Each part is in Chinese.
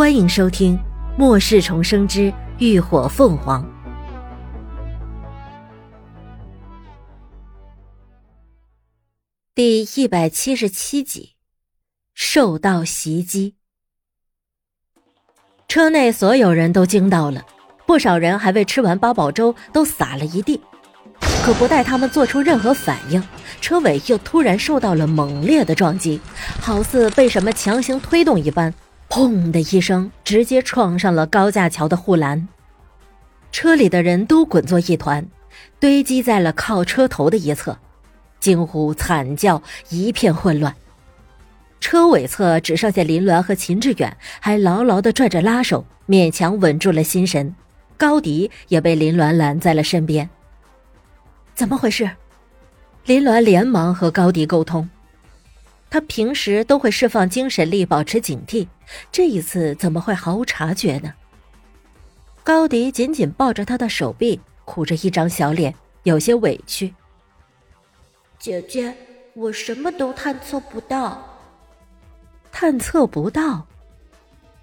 欢迎收听《末世重生之浴火凤凰》第一百七十七集，受到袭击。车内所有人都惊到了，不少人还未吃完八宝粥都洒了一地。可不待他们做出任何反应，车尾又突然受到了猛烈的撞击，好似被什么强行推动一般，砰的一声，直接撞上了高架桥的护栏。车里的人都滚作一团，堆积在了靠车头的一侧，惊呼惨叫，一片混乱。车尾侧只剩下林鸾和秦志远，还牢牢的拽着拉手，勉强稳住了心神。高迪也被林鸾拦在了身边。怎么回事？林鸾连忙和高迪沟通。他平时都会释放精神力，保持警惕，这一次怎么会毫无察觉呢？高迪紧紧抱着他的手臂，苦着一张小脸，有些委屈。姐姐，我什么都探测不到。探测不到？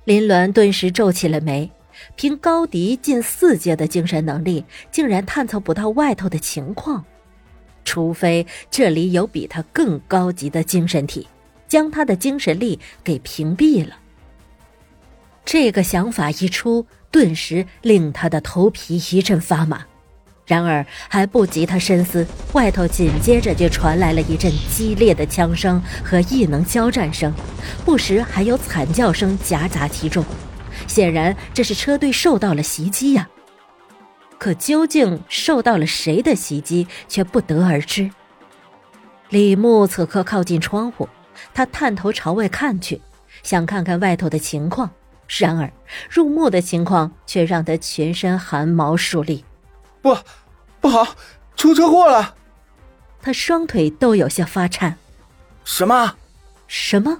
林鸾顿时皱起了眉。凭高迪近四阶的精神能力，竟然探测不到外头的情况，除非这里有比他更高级的精神体，将他的精神力给屏蔽了。这个想法一出，顿时令他的头皮一阵发麻。然而还不及他深思，外头紧接着就传来了一阵激烈的枪声和异能交战声，不时还有惨叫声夹杂其中。显然，这是车队受到了袭击呀。可究竟受到了谁的袭击，却不得而知。李牧此刻靠近窗户，他探头朝外看去，想看看外头的情况。然而，入目的情况却让他全身汗毛竖立。不，不好，出车祸了！他双腿都有些发颤。什么？什么？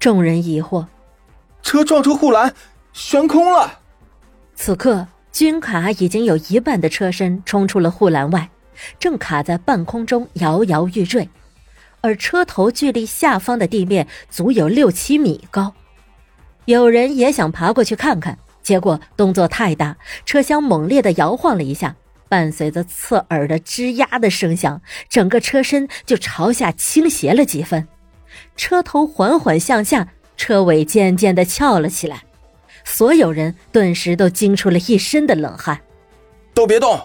众人疑惑。车撞出护栏，悬空了。此刻，军卡已经有一半的车身冲出了护栏外，正卡在半空中摇摇欲坠，而车头距离下方的地面足有六七米高。有人也想爬过去看看，结果动作太大，车厢猛烈的摇晃了一下，伴随着刺耳的吱呀的声响，整个车身就朝下倾斜了几分，车头缓缓向下。车尾渐渐的翘了起来，所有人顿时都惊出了一身的冷汗。都别动！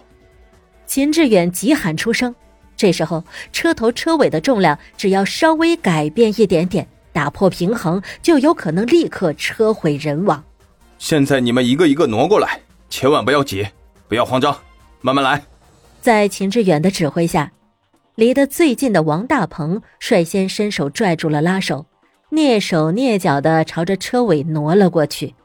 秦志远急喊出声。这时候，车头车尾的重量只要稍微改变一点点，打破平衡，就有可能立刻车毁人亡。现在你们一个一个挪过来，千万不要挤，不要慌张，慢慢来。在秦志远的指挥下，离得最近的王大鹏率先伸手拽住了拉手。蹑手蹑脚的朝着车尾挪了过去，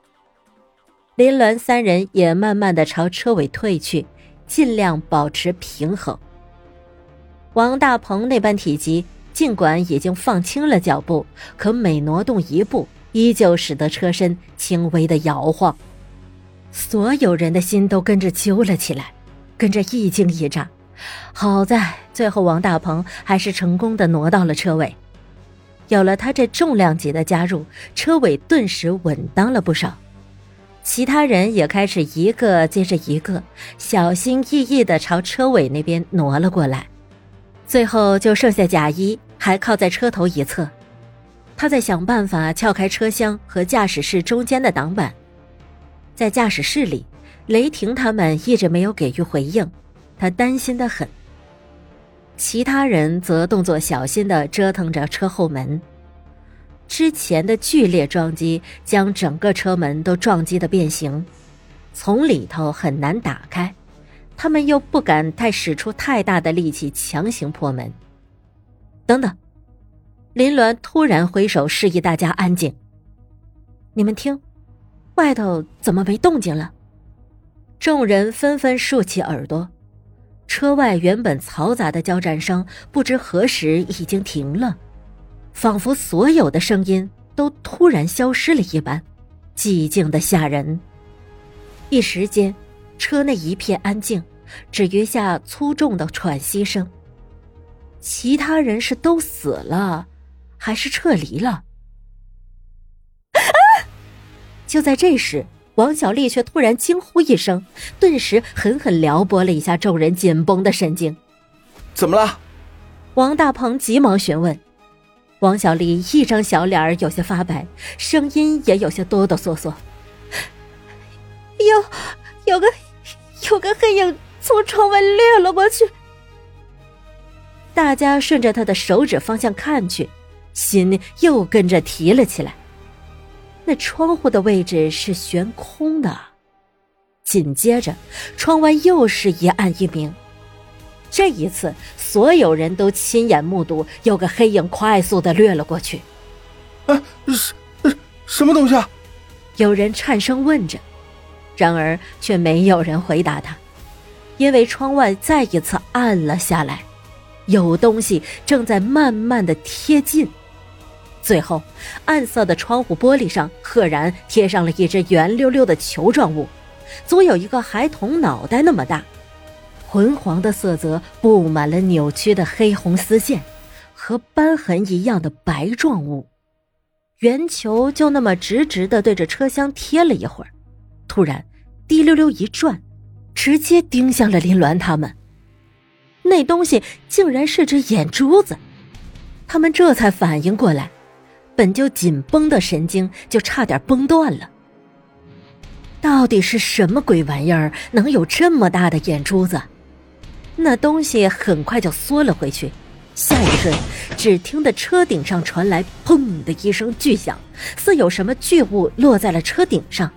林鸾三人也慢慢的朝车尾退去，尽量保持平衡。王大鹏那般体积，尽管已经放轻了脚步，可每挪动一步，依旧使得车身轻微的摇晃。所有人的心都跟着揪了起来，跟着一惊一乍。好在最后王大鹏还是成功的挪到了车尾。有了他这重量级的加入，车尾顿时稳当了不少。其他人也开始一个接着一个，小心翼翼的朝车尾那边挪了过来。最后就剩下贾一还靠在车头一侧，他在想办法撬开车厢和驾驶室中间的挡板。在驾驶室里，雷霆他们一直没有给予回应，他担心的很。其他人则动作小心的折腾着车后门，之前的剧烈撞击将整个车门都撞击的变形，从里头很难打开，他们又不敢太使出太大的力气强行破门。等等，林鸾突然挥手示意大家安静。你们听，外头怎么没动静了？众人纷纷竖起耳朵。车外原本嘈杂的交战声，不知何时已经停了，仿佛所有的声音都突然消失了一般，寂静的吓人。一时间，车内一片安静，只余下粗重的喘息声。其他人是都死了，还是撤离了？就在这时，王小丽却突然惊呼一声，顿时狠狠撩拨了一下众人紧绷的神经。怎么了？王大鹏急忙询问。王小丽一张小脸儿有些发白，声音也有些哆哆嗦嗦。有，有个，有个黑影从窗外掠了过去。大家顺着他的手指方向看去，心又跟着提了起来。那窗户的位置是悬空的，紧接着，窗外又是一暗一明。这一次，所有人都亲眼目睹有个黑影快速的掠了过去。啊，什什么东西啊？有人颤声问着，然而却没有人回答他，因为窗外再一次暗了下来，有东西正在慢慢的贴近。最后，暗色的窗户玻璃上赫然贴上了一只圆溜溜的球状物，足有一个孩童脑袋那么大。浑黄的色泽布满了扭曲的黑红丝线，和斑痕一样的白状物。圆球就那么直直的对着车厢贴了一会儿，突然滴溜溜一转，直接盯向了林鸾他们。那东西竟然是只眼珠子，他们这才反应过来，本就紧绷的神经就差点崩断了。到底是什么鬼玩意儿，能有这么大的眼珠子？那东西很快就缩了回去，下一瞬，只听得车顶上传来“砰”的一声巨响，似有什么巨物落在了车顶上，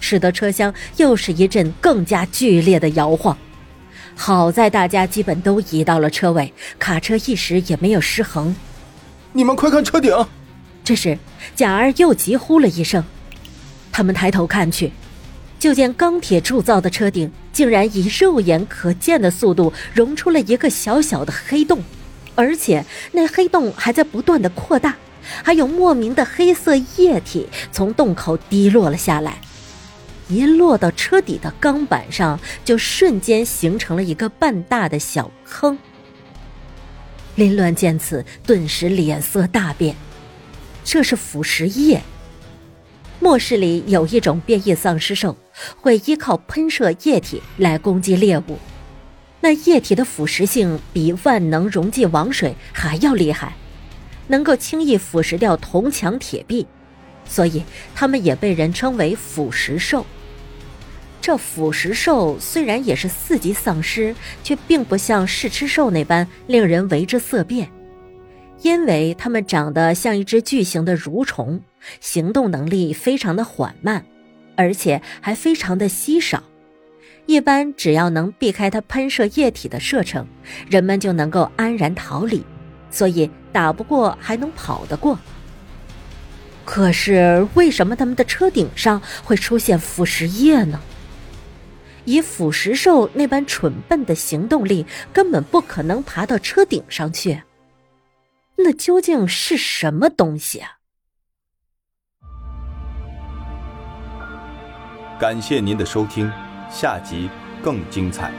使得车厢又是一阵更加剧烈的摇晃。好在大家基本都移到了车尾，卡车一时也没有失衡。你们快看车顶！这时，贾儿又急呼了一声，他们抬头看去。就见钢铁铸造的车顶竟然以肉眼可见的速度融出了一个小小的黑洞，而且那黑洞还在不断的扩大，还有莫名的黑色液体从洞口滴落了下来，一落到车底的钢板上，就瞬间形成了一个半大的小坑。林鸾见此，顿时脸色大变，这是腐蚀液。末世里有一种变异丧尸兽，会依靠喷射液体来攻击猎物。那液体的腐蚀性比万能溶剂王水还要厉害，能够轻易腐蚀掉铜墙铁壁，所以它们也被人称为腐蚀兽。这腐蚀兽虽然也是四级丧尸，却并不像噬吃兽那般令人为之色变。因为它们长得像一只巨型的蠕虫，行动能力非常的缓慢，而且还非常的稀少。一般只要能避开它喷射液体的射程，人们就能够安然逃离。所以打不过还能跑得过。可是为什么他们的车顶上会出现腐蚀液呢？以腐蚀兽那般蠢笨的行动力，根本不可能爬到车顶上去。那究竟是什么东西啊？感谢您的收听，下集更精彩。